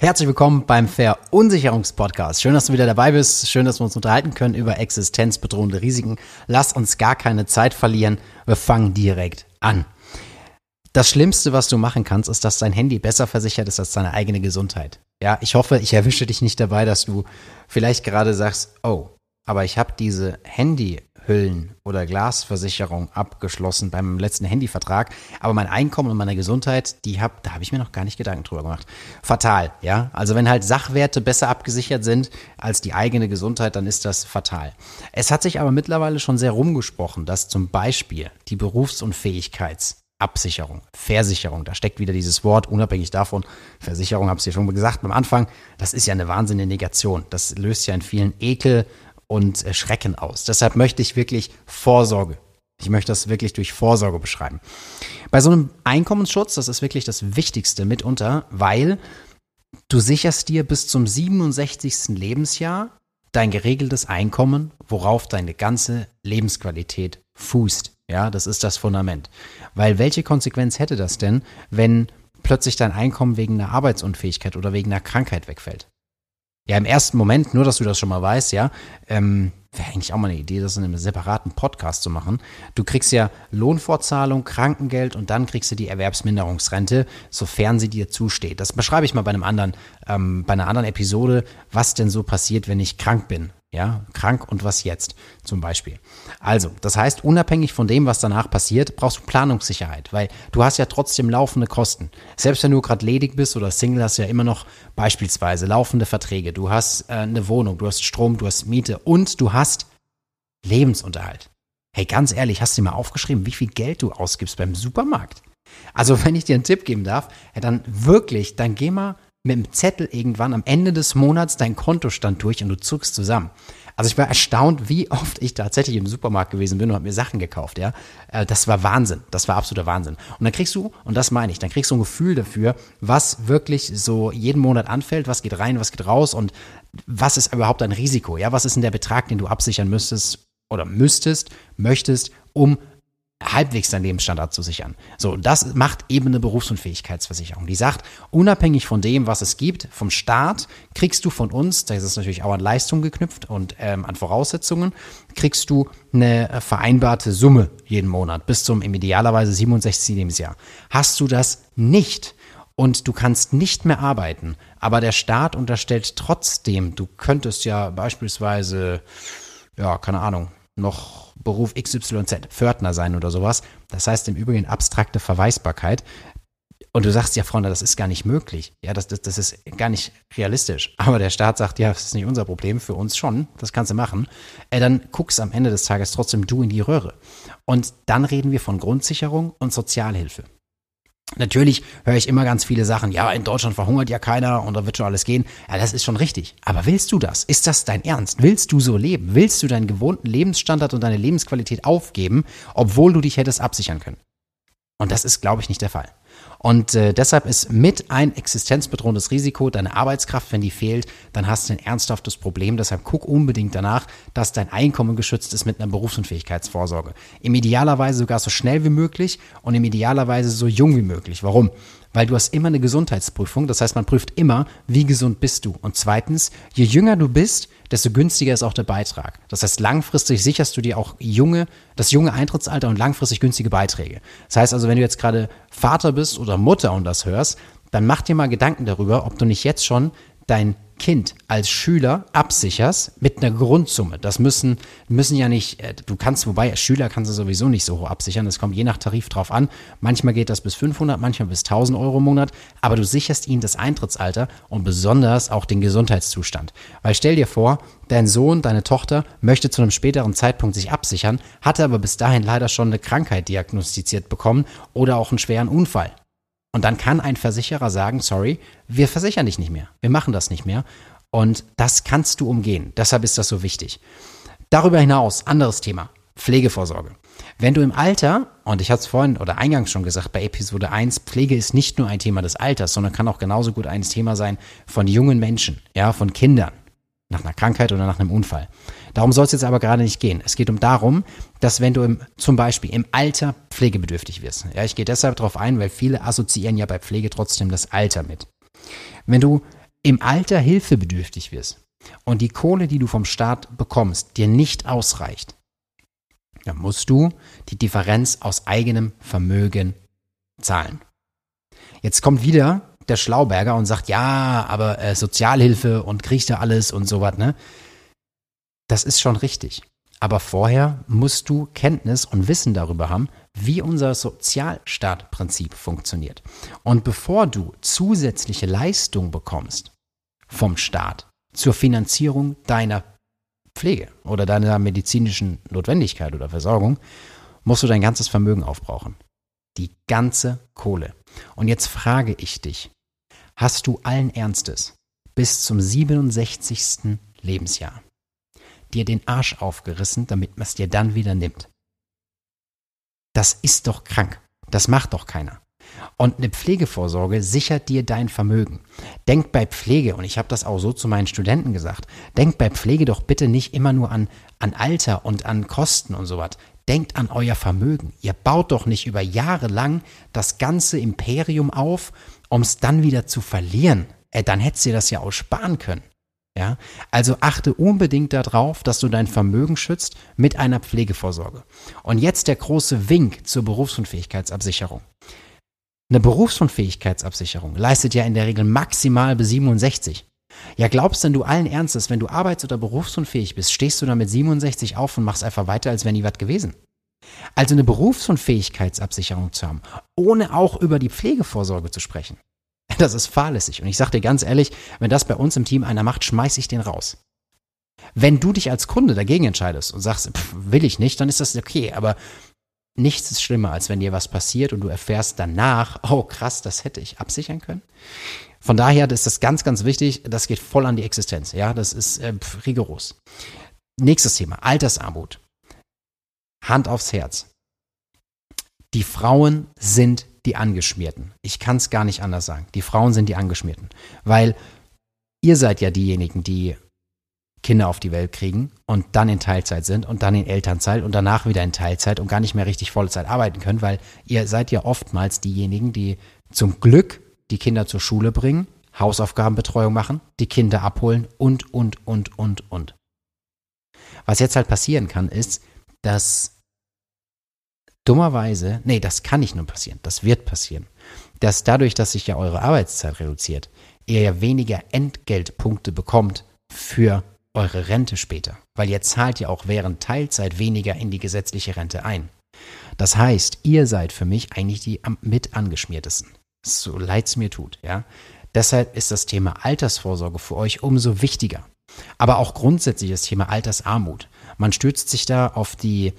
Herzlich willkommen beim Verunsicherungspodcast. Schön, dass du wieder dabei bist. Schön, dass wir uns unterhalten können über existenzbedrohende Risiken. Lass uns gar keine Zeit verlieren. Wir fangen direkt an. Das Schlimmste, was du machen kannst, ist, dass dein Handy besser versichert ist als deine eigene Gesundheit. Ja, ich hoffe, ich erwische dich nicht dabei, dass du vielleicht gerade sagst, oh, aber ich habe diese Handy Hüllen- oder Glasversicherung abgeschlossen beim letzten Handyvertrag. Aber mein Einkommen und meine Gesundheit, die hab, da habe ich mir noch gar nicht Gedanken drüber gemacht. Fatal, ja. Also wenn halt Sachwerte besser abgesichert sind als die eigene Gesundheit, dann ist das fatal. Es hat sich aber mittlerweile schon sehr rumgesprochen, dass zum Beispiel die Berufsunfähigkeits Absicherung, Versicherung, da steckt wieder dieses Wort, unabhängig davon, Versicherung, habe ich ja schon gesagt am Anfang, das ist ja eine wahnsinnige Negation. Das löst ja in vielen Ekel und äh, Schrecken aus. Deshalb möchte ich wirklich Vorsorge. Ich möchte das wirklich durch Vorsorge beschreiben. Bei so einem Einkommensschutz, das ist wirklich das Wichtigste mitunter, weil du sicherst dir bis zum 67. Lebensjahr dein geregeltes Einkommen, worauf deine ganze Lebensqualität fußt. Ja, das ist das Fundament. Weil welche Konsequenz hätte das denn, wenn plötzlich dein Einkommen wegen einer Arbeitsunfähigkeit oder wegen einer Krankheit wegfällt? Ja, im ersten Moment, nur dass du das schon mal weißt, ja, ähm, wäre eigentlich auch mal eine Idee, das in einem separaten Podcast zu machen. Du kriegst ja Lohnfortzahlung, Krankengeld und dann kriegst du die Erwerbsminderungsrente, sofern sie dir zusteht. Das beschreibe ich mal bei einem anderen, ähm, bei einer anderen Episode, was denn so passiert, wenn ich krank bin. Ja, krank und was jetzt zum Beispiel. Also, das heißt, unabhängig von dem, was danach passiert, brauchst du Planungssicherheit, weil du hast ja trotzdem laufende Kosten. Selbst wenn du gerade ledig bist oder Single, hast du ja immer noch beispielsweise laufende Verträge. Du hast äh, eine Wohnung, du hast Strom, du hast Miete und du hast Lebensunterhalt. Hey, ganz ehrlich, hast du dir mal aufgeschrieben, wie viel Geld du ausgibst beim Supermarkt? Also, wenn ich dir einen Tipp geben darf, ja, dann wirklich, dann geh mal mit dem Zettel irgendwann am Ende des Monats deinen Kontostand durch und du zuckst zusammen. Also ich war erstaunt, wie oft ich tatsächlich im Supermarkt gewesen bin und habe mir Sachen gekauft, ja. Äh, das war Wahnsinn. Das war absoluter Wahnsinn. Und dann kriegst du, und das meine ich, dann kriegst du ein Gefühl dafür, was wirklich so jeden Monat anfällt, was geht rein, was geht raus und was ist überhaupt ein Risiko, ja. Was ist denn der Betrag, den du absichern müsstest oder müsstest, möchtest, um halbwegs deinen Lebensstandard zu sichern. So, das macht eben eine Berufsunfähigkeitsversicherung. Die sagt, unabhängig von dem, was es gibt, vom Staat, kriegst du von uns, da ist es natürlich auch an Leistung geknüpft und ähm, an Voraussetzungen, kriegst du eine äh, vereinbarte Summe jeden Monat bis zum im idealerweise 67. Lebensjahr. Hast du das nicht, und du kannst nicht mehr arbeiten, aber der Staat unterstellt trotzdem, du könntest ja beispielsweise, ja, keine Ahnung, noch Beruf XYZ, Pförtner sein oder sowas. Das heißt im Übrigen abstrakte Verweisbarkeit. Und du sagst ja, Freunde, das ist gar nicht möglich. Ja, das, das, das ist gar nicht realistisch. Aber der Staat sagt, ja, das ist nicht unser Problem, für uns schon, das kannst du machen. Äh, dann guckst am Ende des Tages trotzdem du in die Röhre. Und dann reden wir von Grundsicherung und Sozialhilfe. Natürlich höre ich immer ganz viele Sachen, ja, in Deutschland verhungert ja keiner und da wird schon alles gehen. Ja, das ist schon richtig. Aber willst du das? Ist das dein Ernst? Willst du so leben? Willst du deinen gewohnten Lebensstandard und deine Lebensqualität aufgeben, obwohl du dich hättest absichern können? Und das ist, glaube ich, nicht der Fall. Und äh, deshalb ist mit ein existenzbedrohendes Risiko deine Arbeitskraft, wenn die fehlt, dann hast du ein ernsthaftes Problem. Deshalb guck unbedingt danach, dass dein Einkommen geschützt ist mit einer Berufsunfähigkeitsvorsorge. Im idealerweise sogar so schnell wie möglich und im idealerweise so jung wie möglich. Warum? Weil du hast immer eine Gesundheitsprüfung. Das heißt, man prüft immer, wie gesund bist du. Und zweitens, je jünger du bist, desto günstiger ist auch der Beitrag. Das heißt, langfristig sicherst du dir auch junge, das junge Eintrittsalter und langfristig günstige Beiträge. Das heißt also, wenn du jetzt gerade Vater bist oder Mutter und das hörst, dann mach dir mal Gedanken darüber, ob du nicht jetzt schon dein Kind als Schüler absicherst mit einer Grundsumme. Das müssen, müssen ja nicht, äh, du kannst, wobei Schüler kannst du sowieso nicht so hoch absichern. Das kommt je nach Tarif drauf an. Manchmal geht das bis 500, manchmal bis 1000 Euro im Monat. Aber du sicherst ihnen das Eintrittsalter und besonders auch den Gesundheitszustand. Weil stell dir vor, dein Sohn, deine Tochter möchte zu einem späteren Zeitpunkt sich absichern, hatte aber bis dahin leider schon eine Krankheit diagnostiziert bekommen oder auch einen schweren Unfall. Und dann kann ein Versicherer sagen, sorry, wir versichern dich nicht mehr. Wir machen das nicht mehr. Und das kannst du umgehen. Deshalb ist das so wichtig. Darüber hinaus, anderes Thema, Pflegevorsorge. Wenn du im Alter, und ich hatte es vorhin oder eingangs schon gesagt bei Episode 1, Pflege ist nicht nur ein Thema des Alters, sondern kann auch genauso gut ein Thema sein von jungen Menschen, ja, von Kindern, nach einer Krankheit oder nach einem Unfall. Darum soll es jetzt aber gerade nicht gehen. Es geht um darum, dass wenn du im, zum Beispiel im Alter pflegebedürftig wirst, ja, ich gehe deshalb darauf ein, weil viele assoziieren ja bei Pflege trotzdem das Alter mit. Wenn du im Alter hilfebedürftig wirst und die Kohle, die du vom Staat bekommst, dir nicht ausreicht, dann musst du die Differenz aus eigenem Vermögen zahlen. Jetzt kommt wieder der Schlauberger und sagt, ja, aber äh, Sozialhilfe und kriegst du alles und sowas, ne? Das ist schon richtig. Aber vorher musst du Kenntnis und Wissen darüber haben, wie unser Sozialstaatprinzip funktioniert. Und bevor du zusätzliche Leistung bekommst vom Staat zur Finanzierung deiner Pflege oder deiner medizinischen Notwendigkeit oder Versorgung, musst du dein ganzes Vermögen aufbrauchen. Die ganze Kohle. Und jetzt frage ich dich, hast du allen Ernstes bis zum 67. Lebensjahr dir den Arsch aufgerissen, damit man es dir dann wieder nimmt? Das ist doch krank. Das macht doch keiner. Und eine Pflegevorsorge sichert dir dein Vermögen. Denk bei Pflege, und ich habe das auch so zu meinen Studenten gesagt, denk bei Pflege doch bitte nicht immer nur an, an Alter und an Kosten und sowas. Denkt an euer Vermögen. Ihr baut doch nicht über Jahre lang das ganze Imperium auf, um es dann wieder zu verlieren. Äh, dann hättest ihr das ja auch sparen können. Ja? Also achte unbedingt darauf, dass du dein Vermögen schützt mit einer Pflegevorsorge. Und jetzt der große Wink zur Berufsunfähigkeitsabsicherung. Eine Berufsunfähigkeitsabsicherung leistet ja in der Regel maximal bis 67. Ja, glaubst denn du allen Ernstes, wenn du arbeits- oder berufsunfähig bist, stehst du dann mit 67 auf und machst einfach weiter, als wäre nie was gewesen? Also eine Berufsunfähigkeitsabsicherung zu haben, ohne auch über die Pflegevorsorge zu sprechen, das ist fahrlässig. Und ich sage dir ganz ehrlich, wenn das bei uns im Team einer macht, schmeiß ich den raus. Wenn du dich als Kunde dagegen entscheidest und sagst, pff, will ich nicht, dann ist das okay. Aber nichts ist schlimmer, als wenn dir was passiert und du erfährst danach, oh krass, das hätte ich absichern können. Von daher ist das ganz, ganz wichtig. Das geht voll an die Existenz. Ja, das ist äh, rigoros. Nächstes Thema: Altersarmut. Hand aufs Herz. Die Frauen sind die Angeschmierten. Ich kann es gar nicht anders sagen. Die Frauen sind die Angeschmierten. Weil ihr seid ja diejenigen, die Kinder auf die Welt kriegen und dann in Teilzeit sind und dann in Elternzeit und danach wieder in Teilzeit und gar nicht mehr richtig Vollzeit arbeiten können, weil ihr seid ja oftmals diejenigen, die zum Glück die Kinder zur Schule bringen, Hausaufgabenbetreuung machen, die Kinder abholen und, und, und, und, und. Was jetzt halt passieren kann, ist, dass dummerweise, nee, das kann nicht nur passieren, das wird passieren, dass dadurch, dass sich ja eure Arbeitszeit reduziert, ihr ja weniger Entgeltpunkte bekommt für eure Rente später, weil ihr zahlt ja auch während Teilzeit weniger in die gesetzliche Rente ein. Das heißt, ihr seid für mich eigentlich die mit angeschmiertesten. So leid es mir tut, ja. Deshalb ist das Thema Altersvorsorge für euch umso wichtiger. Aber auch grundsätzlich das Thema Altersarmut. Man stützt sich da auf die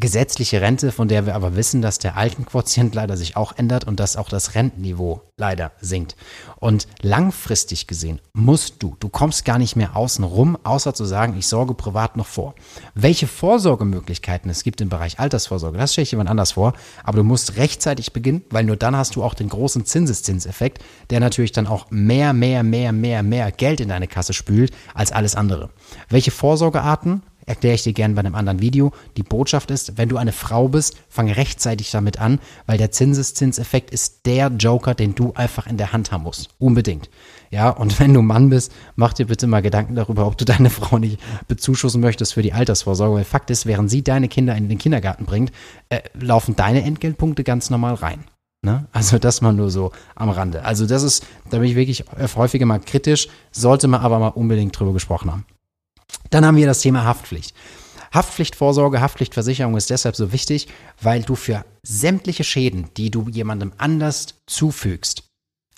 gesetzliche Rente, von der wir aber wissen, dass der Altenquotient leider sich auch ändert und dass auch das Rentenniveau leider sinkt. Und langfristig gesehen musst du, du kommst gar nicht mehr außen rum, außer zu sagen, ich sorge privat noch vor. Welche Vorsorgemöglichkeiten es gibt im Bereich Altersvorsorge, das stelle ich jemand anders vor, aber du musst rechtzeitig beginnen, weil nur dann hast du auch den großen Zinseszinseffekt, der natürlich dann auch mehr, mehr, mehr, mehr, mehr Geld in deine Kasse spült als alles andere. Welche Vorsorgearten erkläre ich dir gerne bei einem anderen Video. Die Botschaft ist, wenn du eine Frau bist, fang rechtzeitig damit an, weil der Zinseszinseffekt ist der Joker, den du einfach in der Hand haben musst. Unbedingt. Ja, und wenn du Mann bist, mach dir bitte mal Gedanken darüber, ob du deine Frau nicht bezuschussen möchtest für die Altersvorsorge. Weil Fakt ist, während sie deine Kinder in den Kindergarten bringt, äh, laufen deine Entgeltpunkte ganz normal rein. Ne? Also das mal nur so am Rande. Also das ist, da bin ich wirklich häufiger mal kritisch, sollte man aber mal unbedingt drüber gesprochen haben. Dann haben wir das Thema Haftpflicht. Haftpflichtvorsorge, Haftpflichtversicherung ist deshalb so wichtig, weil du für sämtliche Schäden, die du jemandem anders zufügst,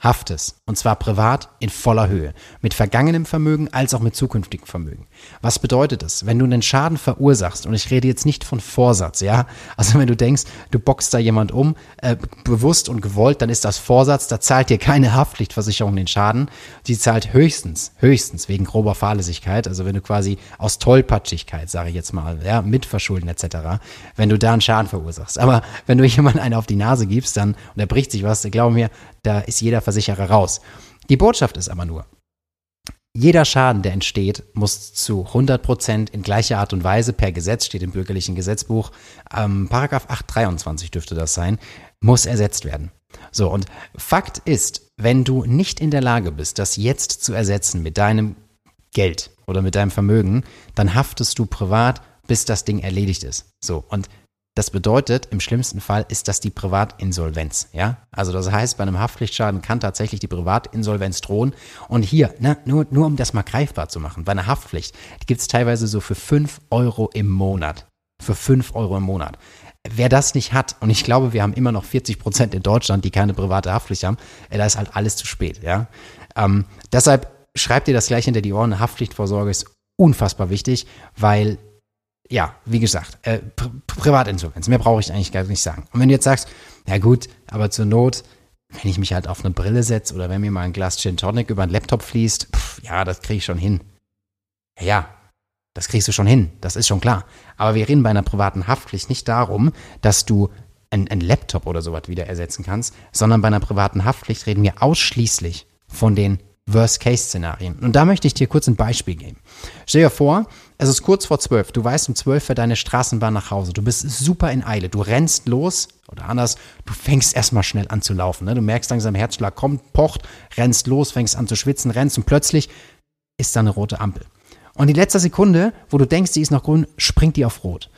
haftest. Und zwar privat in voller Höhe. Mit vergangenem Vermögen als auch mit zukünftigem Vermögen. Was bedeutet das? Wenn du einen Schaden verursachst, und ich rede jetzt nicht von Vorsatz, ja? Also wenn du denkst, du boxst da jemand um, äh, bewusst und gewollt, dann ist das Vorsatz, da zahlt dir keine Haftpflichtversicherung den Schaden. Die zahlt höchstens, höchstens wegen grober Fahrlässigkeit, also wenn du quasi aus Tollpatschigkeit, sage ich jetzt mal, ja, Mitverschulden etc., wenn du da einen Schaden verursachst. Aber wenn du jemand einen auf die Nase gibst, dann, und er bricht sich was, glaub mir, da ist jeder Versicherer raus. Die Botschaft ist aber nur, jeder Schaden, der entsteht, muss zu 100 Prozent in gleicher Art und Weise per Gesetz, steht im bürgerlichen Gesetzbuch, ähm, Paragraph 823 dürfte das sein, muss ersetzt werden. So, und Fakt ist, wenn du nicht in der Lage bist, das jetzt zu ersetzen mit deinem Geld oder mit deinem Vermögen, dann haftest du privat, bis das Ding erledigt ist. So. Und das bedeutet, im schlimmsten Fall ist das die Privatinsolvenz. Ja? Also das heißt, bei einem Haftpflichtschaden kann tatsächlich die Privatinsolvenz drohen. Und hier, ne, nur, nur um das mal greifbar zu machen, bei einer Haftpflicht, gibt es teilweise so für 5 Euro im Monat. Für 5 Euro im Monat. Wer das nicht hat, und ich glaube, wir haben immer noch 40 Prozent in Deutschland, die keine private Haftpflicht haben, da ist halt alles zu spät. Ja? Ähm, deshalb schreibt ihr das gleich hinter die Ohren. Haftpflichtvorsorge ist unfassbar wichtig, weil ja, wie gesagt, äh, Pri Privatinsolvenz. Mehr brauche ich eigentlich gar nicht sagen. Und wenn du jetzt sagst, ja gut, aber zur Not, wenn ich mich halt auf eine Brille setze oder wenn mir mal ein Glas Gin Tonic über den Laptop fließt, pff, ja, das kriege ich schon hin. Ja, ja, das kriegst du schon hin, das ist schon klar. Aber wir reden bei einer privaten Haftpflicht nicht darum, dass du einen Laptop oder sowas wieder ersetzen kannst, sondern bei einer privaten Haftpflicht reden wir ausschließlich von den Worst-Case-Szenarien. Und da möchte ich dir kurz ein Beispiel geben. Stell dir vor, es ist kurz vor zwölf. Du weißt, um zwölf fährt deine Straßenbahn nach Hause. Du bist super in Eile. Du rennst los oder anders, du fängst erstmal schnell an zu laufen. Ne? Du merkst langsam, Herzschlag kommt, pocht, rennst los, fängst an zu schwitzen, rennst und plötzlich ist da eine rote Ampel. Und die letzte Sekunde, wo du denkst, die ist noch grün, springt die auf rot.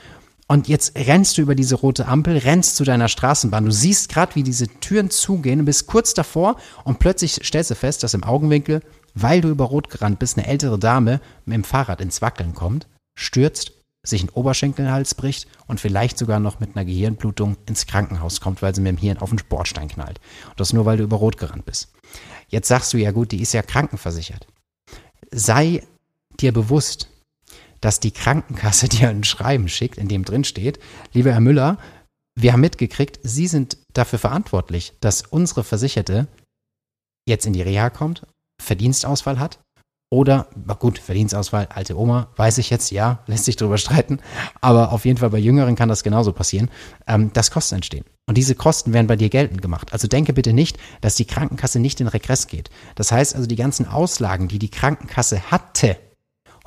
Und jetzt rennst du über diese rote Ampel, rennst zu deiner Straßenbahn. Du siehst gerade, wie diese Türen zugehen bist kurz davor und plötzlich stellst du fest, dass im Augenwinkel, weil du über Rot gerannt bist, eine ältere Dame mit dem Fahrrad ins Wackeln kommt, stürzt, sich ein Oberschenkelhals bricht und vielleicht sogar noch mit einer Gehirnblutung ins Krankenhaus kommt, weil sie mit dem Hirn auf den Sportstein knallt. Und das nur, weil du über Rot gerannt bist. Jetzt sagst du ja gut, die ist ja krankenversichert. Sei dir bewusst, dass die Krankenkasse dir ein Schreiben schickt, in dem drin steht, lieber Herr Müller, wir haben mitgekriegt, Sie sind dafür verantwortlich, dass unsere Versicherte jetzt in die Reha kommt, Verdienstausfall hat oder, gut, Verdienstausfall, alte Oma, weiß ich jetzt, ja, lässt sich darüber streiten, aber auf jeden Fall bei Jüngeren kann das genauso passieren, ähm, dass Kosten entstehen. Und diese Kosten werden bei dir geltend gemacht. Also denke bitte nicht, dass die Krankenkasse nicht in Regress geht. Das heißt also, die ganzen Auslagen, die die Krankenkasse hatte,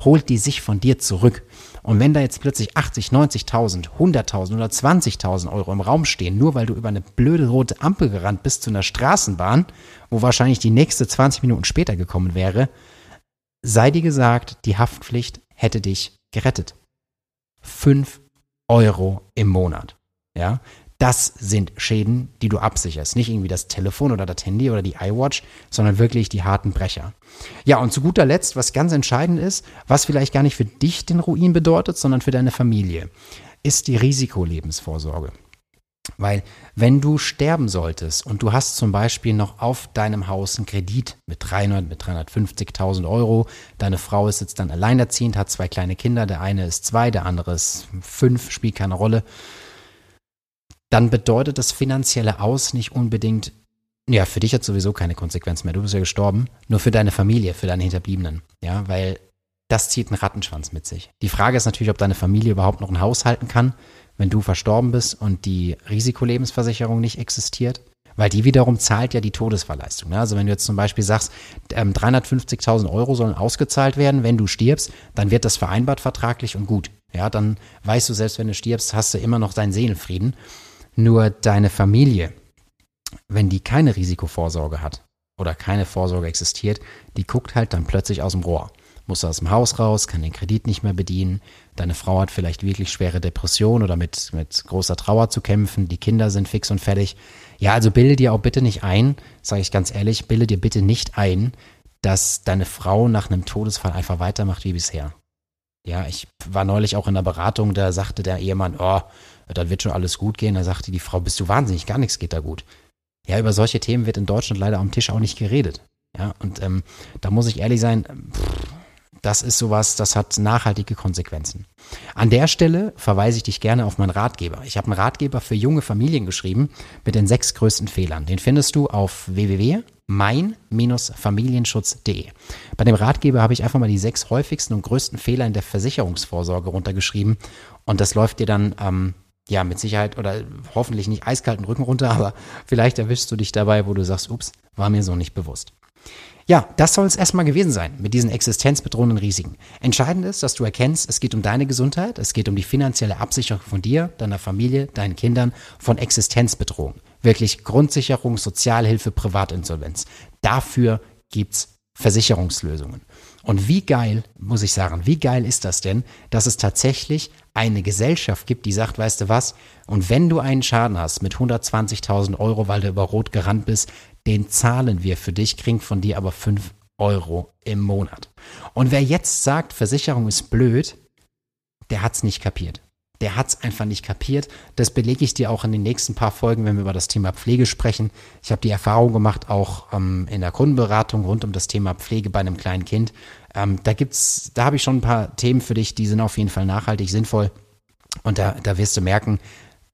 holt die sich von dir zurück. Und wenn da jetzt plötzlich 80, 90.000, 100.000 oder 20.000 Euro im Raum stehen, nur weil du über eine blöde rote Ampel gerannt bist zu einer Straßenbahn, wo wahrscheinlich die nächste 20 Minuten später gekommen wäre, sei dir gesagt, die Haftpflicht hätte dich gerettet. 5 Euro im Monat. Ja, das sind Schäden, die du absicherst. Nicht irgendwie das Telefon oder das Handy oder die iWatch, sondern wirklich die harten Brecher. Ja, und zu guter Letzt, was ganz entscheidend ist, was vielleicht gar nicht für dich den Ruin bedeutet, sondern für deine Familie, ist die Risikolebensvorsorge. Weil wenn du sterben solltest und du hast zum Beispiel noch auf deinem Haus einen Kredit mit 300, mit 350.000 Euro, deine Frau ist jetzt dann alleinerziehend, hat zwei kleine Kinder, der eine ist zwei, der andere ist fünf, spielt keine Rolle dann bedeutet das finanzielle Aus nicht unbedingt, ja, für dich hat sowieso keine Konsequenz mehr. Du bist ja gestorben, nur für deine Familie, für deine Hinterbliebenen. Ja, weil das zieht einen Rattenschwanz mit sich. Die Frage ist natürlich, ob deine Familie überhaupt noch ein Haus halten kann, wenn du verstorben bist und die Risikolebensversicherung nicht existiert. Weil die wiederum zahlt ja die Todesverleistung. Ne? Also wenn du jetzt zum Beispiel sagst, 350.000 ähm, Euro sollen ausgezahlt werden, wenn du stirbst, dann wird das vereinbart vertraglich und gut. Ja, dann weißt du, selbst wenn du stirbst, hast du immer noch deinen Seelenfrieden. Nur deine Familie, wenn die keine Risikovorsorge hat oder keine Vorsorge existiert, die guckt halt dann plötzlich aus dem Rohr. Muss aus dem Haus raus, kann den Kredit nicht mehr bedienen. Deine Frau hat vielleicht wirklich schwere Depression oder mit, mit großer Trauer zu kämpfen. Die Kinder sind fix und fertig. Ja, also bilde dir auch bitte nicht ein, sage ich ganz ehrlich, bilde dir bitte nicht ein, dass deine Frau nach einem Todesfall einfach weitermacht wie bisher. Ja, ich war neulich auch in der Beratung, da sagte der Ehemann, oh, dann wird schon alles gut gehen. Da sagte die Frau, bist du wahnsinnig, gar nichts geht da gut. Ja, über solche Themen wird in Deutschland leider am Tisch auch nicht geredet. Ja, und ähm, da muss ich ehrlich sein, pff, das ist sowas, das hat nachhaltige Konsequenzen. An der Stelle verweise ich dich gerne auf meinen Ratgeber. Ich habe einen Ratgeber für junge Familien geschrieben mit den sechs größten Fehlern. Den findest du auf www.mein-familienschutz.de. Bei dem Ratgeber habe ich einfach mal die sechs häufigsten und größten Fehler in der Versicherungsvorsorge runtergeschrieben und das läuft dir dann ähm, ja, mit Sicherheit oder hoffentlich nicht eiskalten Rücken runter, aber vielleicht erwischst du dich dabei, wo du sagst, ups, war mir so nicht bewusst. Ja, das soll es erstmal gewesen sein mit diesen existenzbedrohenden Risiken. Entscheidend ist, dass du erkennst, es geht um deine Gesundheit, es geht um die finanzielle Absicherung von dir, deiner Familie, deinen Kindern von Existenzbedrohung. Wirklich Grundsicherung, Sozialhilfe, Privatinsolvenz. Dafür gibt's Versicherungslösungen. Und wie geil, muss ich sagen, wie geil ist das denn, dass es tatsächlich eine Gesellschaft gibt, die sagt, weißt du was, und wenn du einen Schaden hast mit 120.000 Euro, weil du über Rot gerannt bist, den zahlen wir für dich, kriegen von dir aber 5 Euro im Monat. Und wer jetzt sagt, Versicherung ist blöd, der hat's nicht kapiert der hat es einfach nicht kapiert. Das belege ich dir auch in den nächsten paar Folgen, wenn wir über das Thema Pflege sprechen. Ich habe die Erfahrung gemacht, auch ähm, in der Kundenberatung rund um das Thema Pflege bei einem kleinen Kind. Ähm, da gibt's, da habe ich schon ein paar Themen für dich, die sind auf jeden Fall nachhaltig sinnvoll. Und da, da wirst du merken,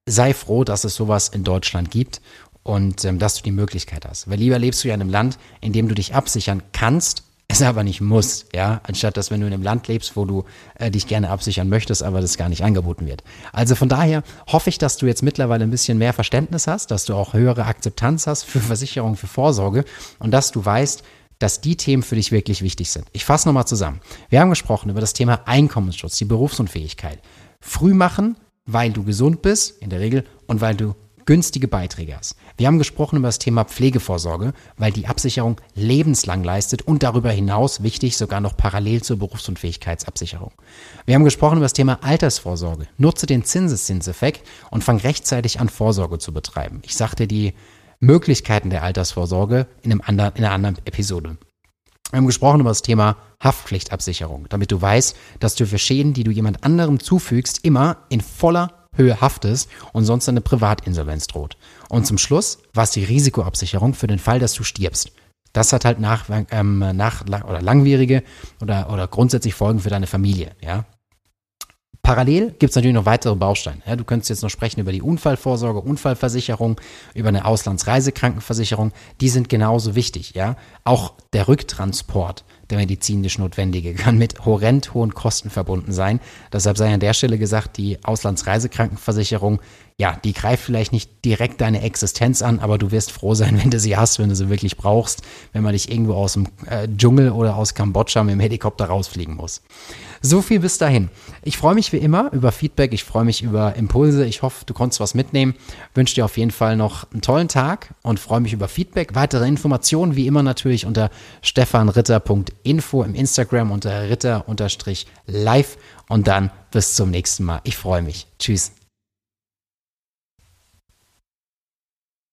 sei froh, dass es sowas in Deutschland gibt und ähm, dass du die Möglichkeit hast. Weil lieber lebst du ja in einem Land, in dem du dich absichern kannst es aber nicht muss, ja, anstatt dass wenn du in einem Land lebst, wo du äh, dich gerne absichern möchtest, aber das gar nicht angeboten wird. Also von daher hoffe ich, dass du jetzt mittlerweile ein bisschen mehr Verständnis hast, dass du auch höhere Akzeptanz hast für Versicherung, für Vorsorge und dass du weißt, dass die Themen für dich wirklich wichtig sind. Ich fasse nochmal zusammen. Wir haben gesprochen über das Thema Einkommensschutz, die Berufsunfähigkeit. Früh machen, weil du gesund bist, in der Regel, und weil du günstige Beiträge hast. Wir haben gesprochen über das Thema Pflegevorsorge, weil die Absicherung lebenslang leistet und darüber hinaus, wichtig, sogar noch parallel zur Berufsunfähigkeitsabsicherung. Wir haben gesprochen über das Thema Altersvorsorge. Nutze den Zinseszinseffekt und fang rechtzeitig an, Vorsorge zu betreiben. Ich sagte die Möglichkeiten der Altersvorsorge in, einem anderen, in einer anderen Episode. Wir haben gesprochen über das Thema Haftpflichtabsicherung, damit du weißt, dass du für Schäden, die du jemand anderem zufügst, immer in voller Höhe haftest und sonst eine Privatinsolvenz droht. Und zum Schluss war es die Risikoabsicherung für den Fall, dass du stirbst. Das hat halt nach, ähm, nach oder langwierige oder, oder grundsätzlich Folgen für deine Familie. Ja? Parallel gibt es natürlich noch weitere Bausteine. Ja, du könntest jetzt noch sprechen über die Unfallvorsorge, Unfallversicherung, über eine Auslandsreisekrankenversicherung. Die sind genauso wichtig. Ja? Auch der Rücktransport der medizinisch Notwendige kann mit horrend hohen Kosten verbunden sein. Deshalb sei an der Stelle gesagt, die Auslandsreisekrankenversicherung, ja, die greift vielleicht nicht direkt deine Existenz an, aber du wirst froh sein, wenn du sie hast, wenn du sie wirklich brauchst, wenn man dich irgendwo aus dem äh, Dschungel oder aus Kambodscha mit dem Helikopter rausfliegen muss. So viel bis dahin. Ich freue mich wie immer über Feedback, ich freue mich über Impulse. Ich hoffe, du konntest was mitnehmen. Wünsche dir auf jeden Fall noch einen tollen Tag und freue mich über Feedback. Weitere Informationen wie immer natürlich unter stefanritter.info im Instagram unter ritter-live und dann bis zum nächsten Mal. Ich freue mich. Tschüss.